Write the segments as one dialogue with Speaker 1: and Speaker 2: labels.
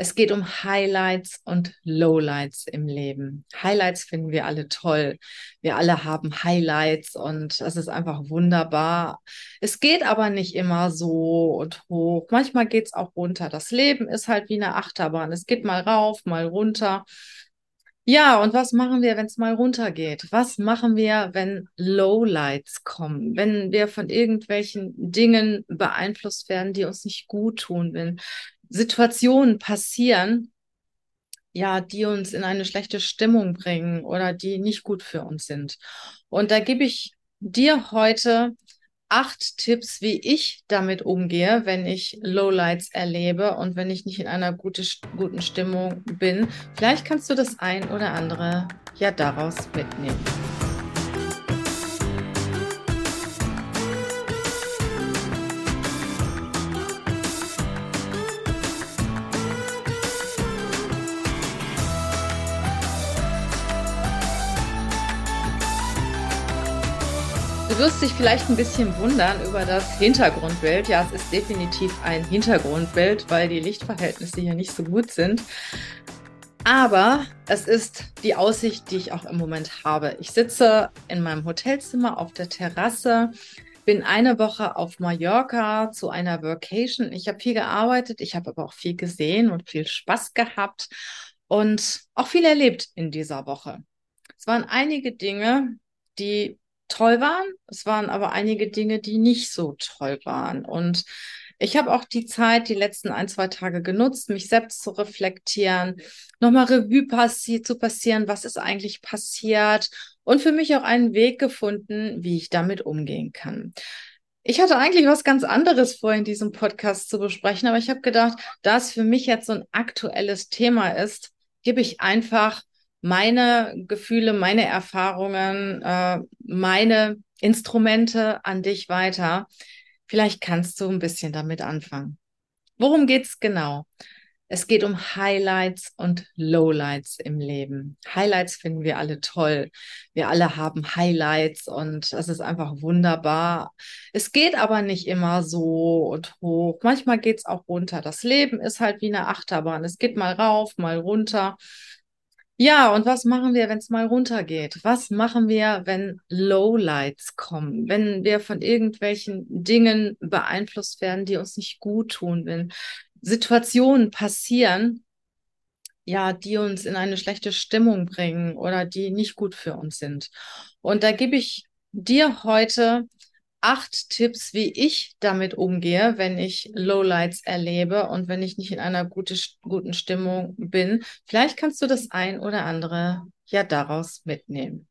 Speaker 1: Es geht um Highlights und Lowlights im Leben. Highlights finden wir alle toll. Wir alle haben Highlights und es ist einfach wunderbar. Es geht aber nicht immer so und hoch. Manchmal geht es auch runter. Das Leben ist halt wie eine Achterbahn. Es geht mal rauf, mal runter. Ja, und was machen wir, wenn es mal runtergeht? Was machen wir, wenn Lowlights kommen? Wenn wir von irgendwelchen Dingen beeinflusst werden, die uns nicht gut tun, wenn Situationen passieren, ja, die uns in eine schlechte Stimmung bringen oder die nicht gut für uns sind. Und da gebe ich dir heute acht Tipps, wie ich damit umgehe, wenn ich Lowlights erlebe und wenn ich nicht in einer gute, guten Stimmung bin. Vielleicht kannst du das ein oder andere ja daraus mitnehmen. Wirst dich vielleicht ein bisschen wundern über das Hintergrundbild. Ja, es ist definitiv ein Hintergrundbild, weil die Lichtverhältnisse hier nicht so gut sind. Aber es ist die Aussicht, die ich auch im Moment habe. Ich sitze in meinem Hotelzimmer auf der Terrasse, bin eine Woche auf Mallorca zu einer Vacation. Ich habe viel gearbeitet, ich habe aber auch viel gesehen und viel Spaß gehabt und auch viel erlebt in dieser Woche. Es waren einige Dinge, die toll waren. Es waren aber einige Dinge, die nicht so toll waren. Und ich habe auch die Zeit, die letzten ein, zwei Tage genutzt, mich selbst zu reflektieren, nochmal Revue passi zu passieren, was ist eigentlich passiert und für mich auch einen Weg gefunden, wie ich damit umgehen kann. Ich hatte eigentlich was ganz anderes vor, in diesem Podcast zu besprechen, aber ich habe gedacht, da es für mich jetzt so ein aktuelles Thema ist, gebe ich einfach meine Gefühle, meine Erfahrungen, äh, meine Instrumente an dich weiter. Vielleicht kannst du ein bisschen damit anfangen. Worum geht's genau? Es geht um Highlights und Lowlights im Leben. Highlights finden wir alle toll. Wir alle haben Highlights und es ist einfach wunderbar. Es geht aber nicht immer so und hoch. Manchmal geht's auch runter. Das Leben ist halt wie eine Achterbahn. Es geht mal rauf, mal runter. Ja, und was machen wir, wenn es mal runtergeht? Was machen wir, wenn Lowlights kommen? Wenn wir von irgendwelchen Dingen beeinflusst werden, die uns nicht gut tun, wenn Situationen passieren, ja, die uns in eine schlechte Stimmung bringen oder die nicht gut für uns sind. Und da gebe ich dir heute acht Tipps, wie ich damit umgehe, wenn ich Lowlights erlebe und wenn ich nicht in einer gute, guten Stimmung bin. Vielleicht kannst du das ein oder andere ja daraus mitnehmen.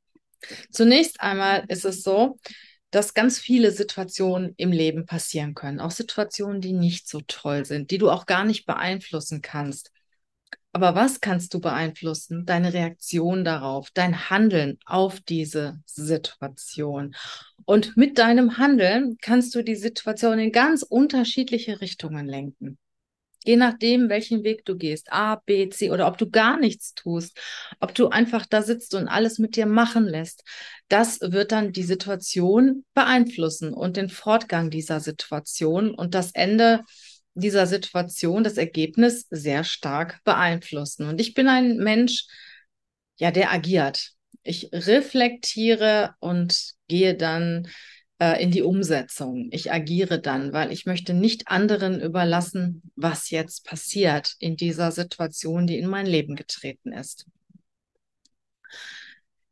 Speaker 1: Zunächst einmal ist es so, dass ganz viele Situationen im Leben passieren können, auch Situationen, die nicht so toll sind, die du auch gar nicht beeinflussen kannst. Aber was kannst du beeinflussen? Deine Reaktion darauf, dein Handeln auf diese Situation. Und mit deinem Handeln kannst du die Situation in ganz unterschiedliche Richtungen lenken. Je nachdem, welchen Weg du gehst, A, B, C oder ob du gar nichts tust, ob du einfach da sitzt und alles mit dir machen lässt, das wird dann die Situation beeinflussen und den Fortgang dieser Situation und das Ende dieser Situation das Ergebnis sehr stark beeinflussen. Und ich bin ein Mensch, ja, der agiert. Ich reflektiere und gehe dann äh, in die Umsetzung. Ich agiere dann, weil ich möchte nicht anderen überlassen, was jetzt passiert in dieser Situation, die in mein Leben getreten ist.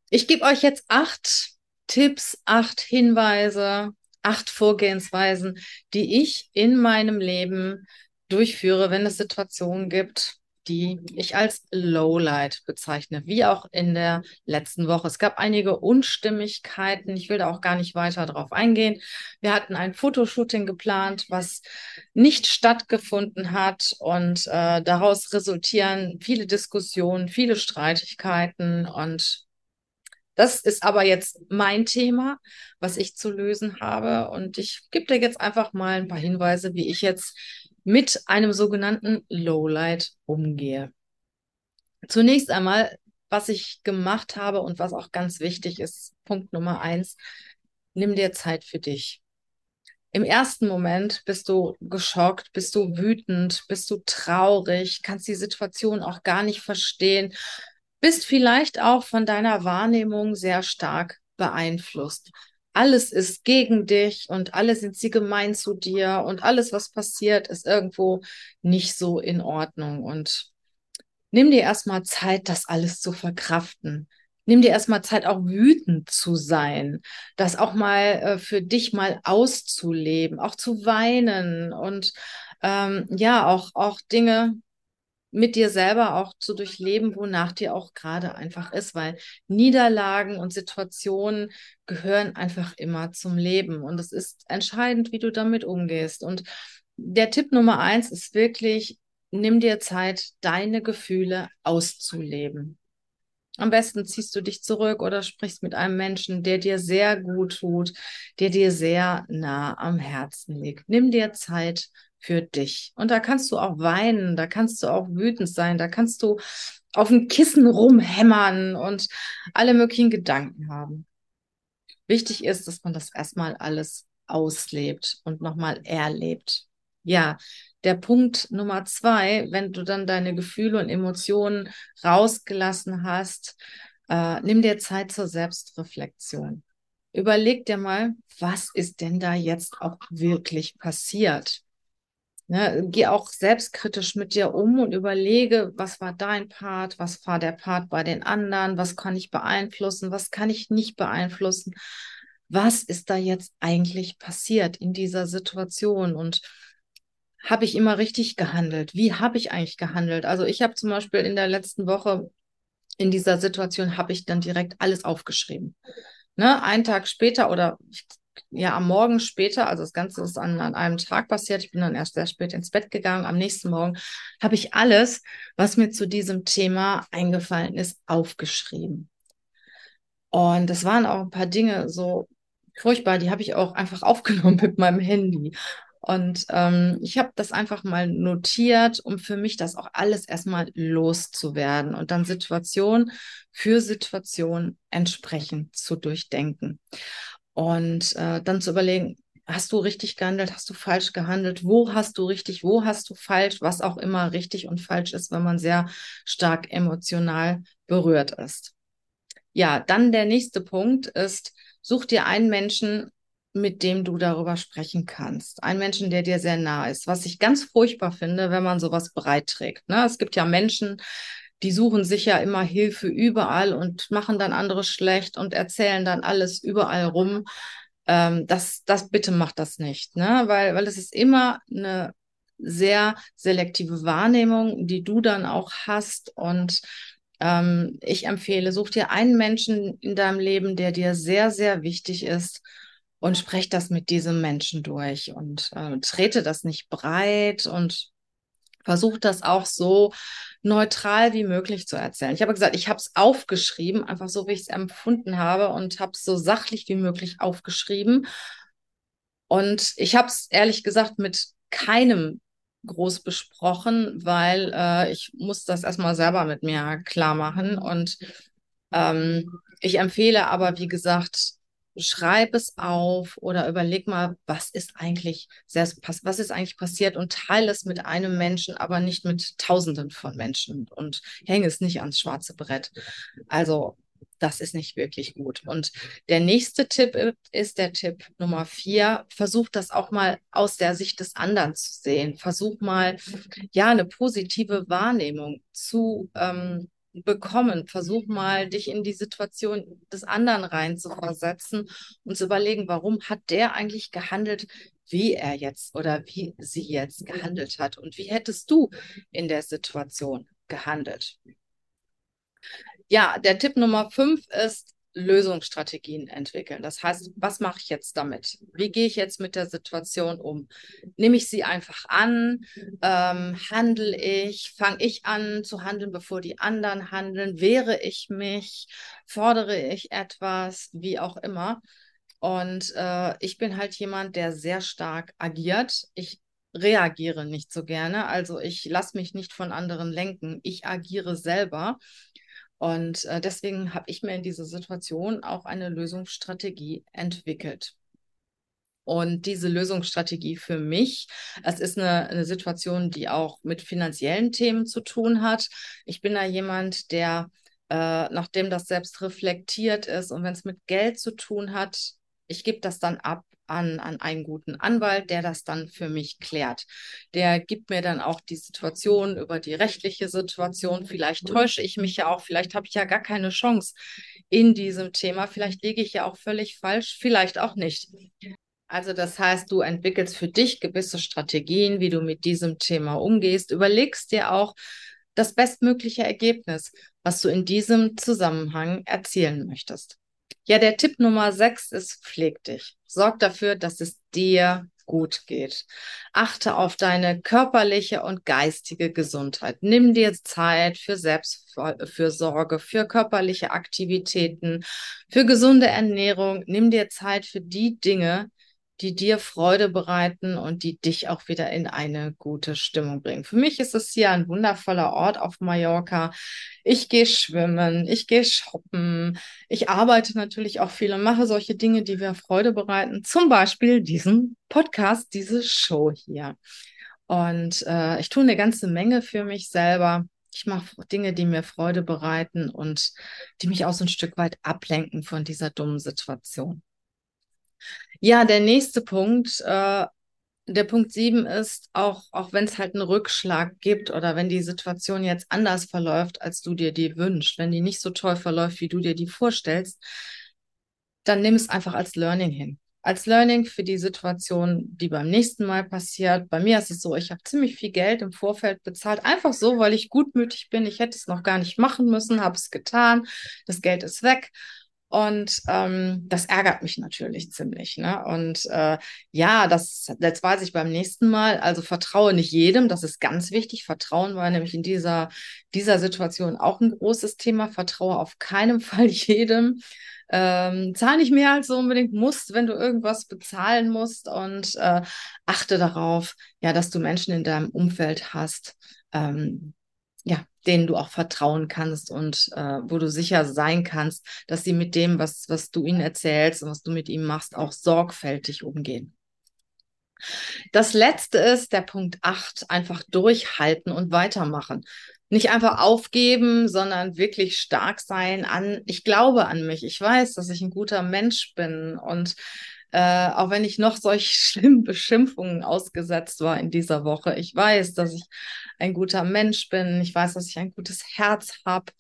Speaker 1: Ich gebe euch jetzt acht Tipps, acht Hinweise, acht Vorgehensweisen, die ich in meinem Leben durchführe, wenn es Situationen gibt, die ich als Lowlight bezeichne, wie auch in der letzten Woche. Es gab einige Unstimmigkeiten. Ich will da auch gar nicht weiter drauf eingehen. Wir hatten ein Fotoshooting geplant, was nicht stattgefunden hat und äh, daraus resultieren viele Diskussionen, viele Streitigkeiten und das ist aber jetzt mein Thema, was ich zu lösen habe. Und ich gebe dir jetzt einfach mal ein paar Hinweise, wie ich jetzt mit einem sogenannten Lowlight umgehe. Zunächst einmal, was ich gemacht habe und was auch ganz wichtig ist, Punkt Nummer eins, nimm dir Zeit für dich. Im ersten Moment bist du geschockt, bist du wütend, bist du traurig, kannst die Situation auch gar nicht verstehen, bist vielleicht auch von deiner Wahrnehmung sehr stark beeinflusst. Alles ist gegen dich und alle sind sie gemein zu dir und alles, was passiert, ist irgendwo nicht so in Ordnung. Und nimm dir erstmal Zeit, das alles zu verkraften nimm dir erstmal Zeit, auch wütend zu sein, das auch mal äh, für dich mal auszuleben, auch zu weinen und ähm, ja, auch, auch Dinge mit dir selber auch zu durchleben, wonach dir auch gerade einfach ist, weil Niederlagen und Situationen gehören einfach immer zum Leben und es ist entscheidend, wie du damit umgehst. Und der Tipp Nummer eins ist wirklich, nimm dir Zeit, deine Gefühle auszuleben. Am besten ziehst du dich zurück oder sprichst mit einem Menschen, der dir sehr gut tut, der dir sehr nah am Herzen liegt. Nimm dir Zeit für dich. Und da kannst du auch weinen, da kannst du auch wütend sein, da kannst du auf dem Kissen rumhämmern und alle möglichen Gedanken haben. Wichtig ist, dass man das erstmal alles auslebt und nochmal erlebt. Ja, der Punkt Nummer zwei, wenn du dann deine Gefühle und Emotionen rausgelassen hast, äh, nimm dir Zeit zur Selbstreflexion. Überleg dir mal, was ist denn da jetzt auch wirklich passiert? Ne, geh auch selbstkritisch mit dir um und überlege, was war dein Part, was war der Part bei den anderen, was kann ich beeinflussen, was kann ich nicht beeinflussen, was ist da jetzt eigentlich passiert in dieser Situation und habe ich immer richtig gehandelt? Wie habe ich eigentlich gehandelt? Also ich habe zum Beispiel in der letzten Woche in dieser Situation habe ich dann direkt alles aufgeschrieben. Ne, einen Tag später oder ja am Morgen später, also das Ganze ist an, an einem Tag passiert, ich bin dann erst sehr spät ins Bett gegangen, am nächsten Morgen habe ich alles, was mir zu diesem Thema eingefallen ist, aufgeschrieben. Und es waren auch ein paar Dinge so furchtbar, die habe ich auch einfach aufgenommen mit meinem Handy. Und ähm, ich habe das einfach mal notiert, um für mich das auch alles erstmal loszuwerden und dann Situation für Situation entsprechend zu durchdenken. Und äh, dann zu überlegen, hast du richtig gehandelt, hast du falsch gehandelt, wo hast du richtig, wo hast du falsch, was auch immer richtig und falsch ist, wenn man sehr stark emotional berührt ist. Ja, dann der nächste Punkt ist, such dir einen Menschen, mit dem du darüber sprechen kannst. Ein Menschen, der dir sehr nah ist. Was ich ganz furchtbar finde, wenn man sowas breit trägt. Ne? Es gibt ja Menschen, die suchen sich ja immer Hilfe überall und machen dann andere schlecht und erzählen dann alles überall rum. Ähm, das, das bitte macht das nicht, ne? Weil, weil es ist immer eine sehr selektive Wahrnehmung, die du dann auch hast. Und ähm, ich empfehle, such dir einen Menschen in deinem Leben, der dir sehr, sehr wichtig ist und spreche das mit diesem Menschen durch und äh, trete das nicht breit und versuche das auch so neutral wie möglich zu erzählen. Ich habe gesagt, ich habe es aufgeschrieben, einfach so, wie ich es empfunden habe und habe es so sachlich wie möglich aufgeschrieben. Und ich habe es ehrlich gesagt mit keinem groß besprochen, weil äh, ich muss das erstmal selber mit mir klar machen. Und ähm, ich empfehle aber, wie gesagt, schreib es auf oder überleg mal, was ist eigentlich was ist eigentlich passiert und teile es mit einem Menschen, aber nicht mit Tausenden von Menschen und hänge es nicht ans schwarze Brett. Also das ist nicht wirklich gut. Und der nächste Tipp ist der Tipp Nummer vier. Versuch das auch mal aus der Sicht des anderen zu sehen. Versuch mal, ja, eine positive Wahrnehmung zu ähm, bekommen. Versuch mal, dich in die Situation des anderen reinzuversetzen und zu überlegen, warum hat der eigentlich gehandelt, wie er jetzt oder wie sie jetzt gehandelt hat und wie hättest du in der Situation gehandelt. Ja, der Tipp Nummer fünf ist, Lösungsstrategien entwickeln. Das heißt, was mache ich jetzt damit? Wie gehe ich jetzt mit der Situation um? Nehme ich sie einfach an? Ähm, handle ich? Fange ich an zu handeln, bevor die anderen handeln? Wehre ich mich? Fordere ich etwas? Wie auch immer. Und äh, ich bin halt jemand, der sehr stark agiert. Ich reagiere nicht so gerne. Also ich lasse mich nicht von anderen lenken. Ich agiere selber. Und äh, deswegen habe ich mir in dieser Situation auch eine Lösungsstrategie entwickelt. Und diese Lösungsstrategie für mich, es ist eine, eine, Situation, die auch mit finanziellen Themen zu tun hat. Ich bin da jemand, der, äh, nachdem das selbst reflektiert ist und wenn es mit Geld zu tun hat, ich gebe das dann ab an, an einen guten Anwalt, der das dann für mich klärt. Der gibt mir dann auch die Situation über die rechtliche Situation. Vielleicht täusche ich mich ja auch, vielleicht habe ich ja gar keine Chance in diesem Thema. Vielleicht liege ich ja auch völlig falsch, vielleicht auch nicht. Also das heißt, du entwickelst für dich gewisse Strategien, wie du mit diesem Thema umgehst, überlegst dir auch das bestmögliche Ergebnis, was du in diesem Zusammenhang erzielen möchtest. Ja, der Tipp Nummer sechs ist, pfleg dich. Sorg dafür, dass es dir gut geht. Achte auf deine körperliche und geistige Gesundheit. Nimm dir Zeit für Selbstfürsorge, für körperliche Aktivitäten, für gesunde Ernährung. Nimm dir Zeit für die Dinge, die dir Freude bereiten und die dich auch wieder in eine gute Stimmung bringen. Für mich ist es hier ein wundervoller Ort auf Mallorca. Ich gehe schwimmen, ich gehe shoppen, ich arbeite natürlich auch viel und mache solche Dinge, die mir Freude bereiten. Zum Beispiel diesen Podcast, diese Show hier. Und äh, ich tue eine ganze Menge für mich selber. Ich mache Dinge, die mir Freude bereiten und die mich auch so ein Stück weit ablenken von dieser dummen Situation. Ja, der nächste Punkt, äh, der Punkt sieben ist, auch, auch wenn es halt einen Rückschlag gibt oder wenn die Situation jetzt anders verläuft, als du dir die wünschst, wenn die nicht so toll verläuft, wie du dir die vorstellst, dann nimm es einfach als Learning hin. Als Learning für die Situation, die beim nächsten Mal passiert. Bei mir ist es so, ich habe ziemlich viel Geld im Vorfeld bezahlt, einfach so, weil ich gutmütig bin. Ich hätte es noch gar nicht machen müssen, habe es getan. Das Geld ist weg. Und ähm, das ärgert mich natürlich ziemlich. Ne? Und äh, ja, das, das weiß ich beim nächsten Mal. Also vertraue nicht jedem, das ist ganz wichtig. Vertrauen war nämlich in dieser, dieser Situation auch ein großes Thema. Vertraue auf keinen Fall jedem. Ähm, zahl nicht mehr als du unbedingt musst, wenn du irgendwas bezahlen musst und äh, achte darauf, ja, dass du Menschen in deinem Umfeld hast, ähm, ja, denen du auch vertrauen kannst und äh, wo du sicher sein kannst, dass sie mit dem, was, was du ihnen erzählst und was du mit ihm machst, auch sorgfältig umgehen. Das letzte ist der Punkt 8, einfach durchhalten und weitermachen. Nicht einfach aufgeben, sondern wirklich stark sein an, ich glaube an mich, ich weiß, dass ich ein guter Mensch bin und äh, auch wenn ich noch solch schlimmen Beschimpfungen ausgesetzt war in dieser Woche. Ich weiß, dass ich ein guter Mensch bin. Ich weiß, dass ich ein gutes Herz habe.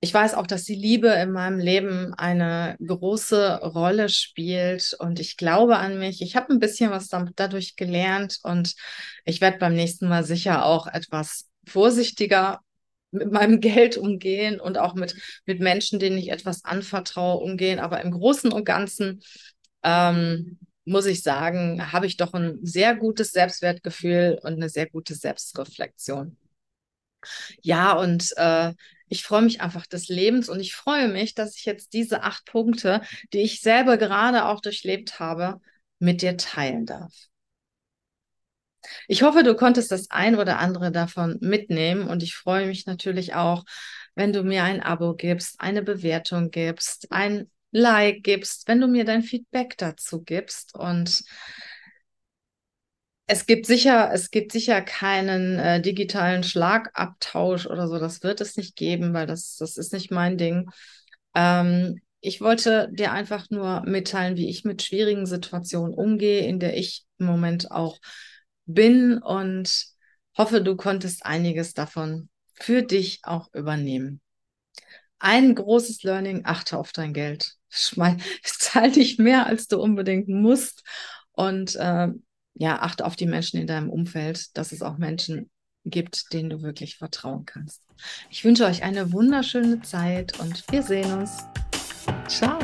Speaker 1: Ich weiß auch, dass die Liebe in meinem Leben eine große Rolle spielt und ich glaube an mich. Ich habe ein bisschen was dadurch gelernt und ich werde beim nächsten Mal sicher auch etwas vorsichtiger mit meinem Geld umgehen und auch mit, mit Menschen, denen ich etwas anvertraue, umgehen. Aber im Großen und Ganzen ähm, muss ich sagen, habe ich doch ein sehr gutes Selbstwertgefühl und eine sehr gute Selbstreflexion. Ja, und äh, ich freue mich einfach des Lebens und ich freue mich, dass ich jetzt diese acht Punkte, die ich selber gerade auch durchlebt habe, mit dir teilen darf. Ich hoffe, du konntest das ein oder andere davon mitnehmen und ich freue mich natürlich auch, wenn du mir ein Abo gibst, eine Bewertung gibst, ein Like gibst, wenn du mir dein Feedback dazu gibst. Und es gibt sicher, es gibt sicher keinen äh, digitalen Schlagabtausch oder so. Das wird es nicht geben, weil das, das ist nicht mein Ding. Ähm, ich wollte dir einfach nur mitteilen, wie ich mit schwierigen Situationen umgehe, in der ich im Moment auch bin und hoffe, du konntest einiges davon für dich auch übernehmen. Ein großes Learning, achte auf dein Geld. Zahl dich mehr, als du unbedingt musst. Und äh, ja, achte auf die Menschen in deinem Umfeld, dass es auch Menschen gibt, denen du wirklich vertrauen kannst. Ich wünsche euch eine wunderschöne Zeit und wir sehen uns. Ciao.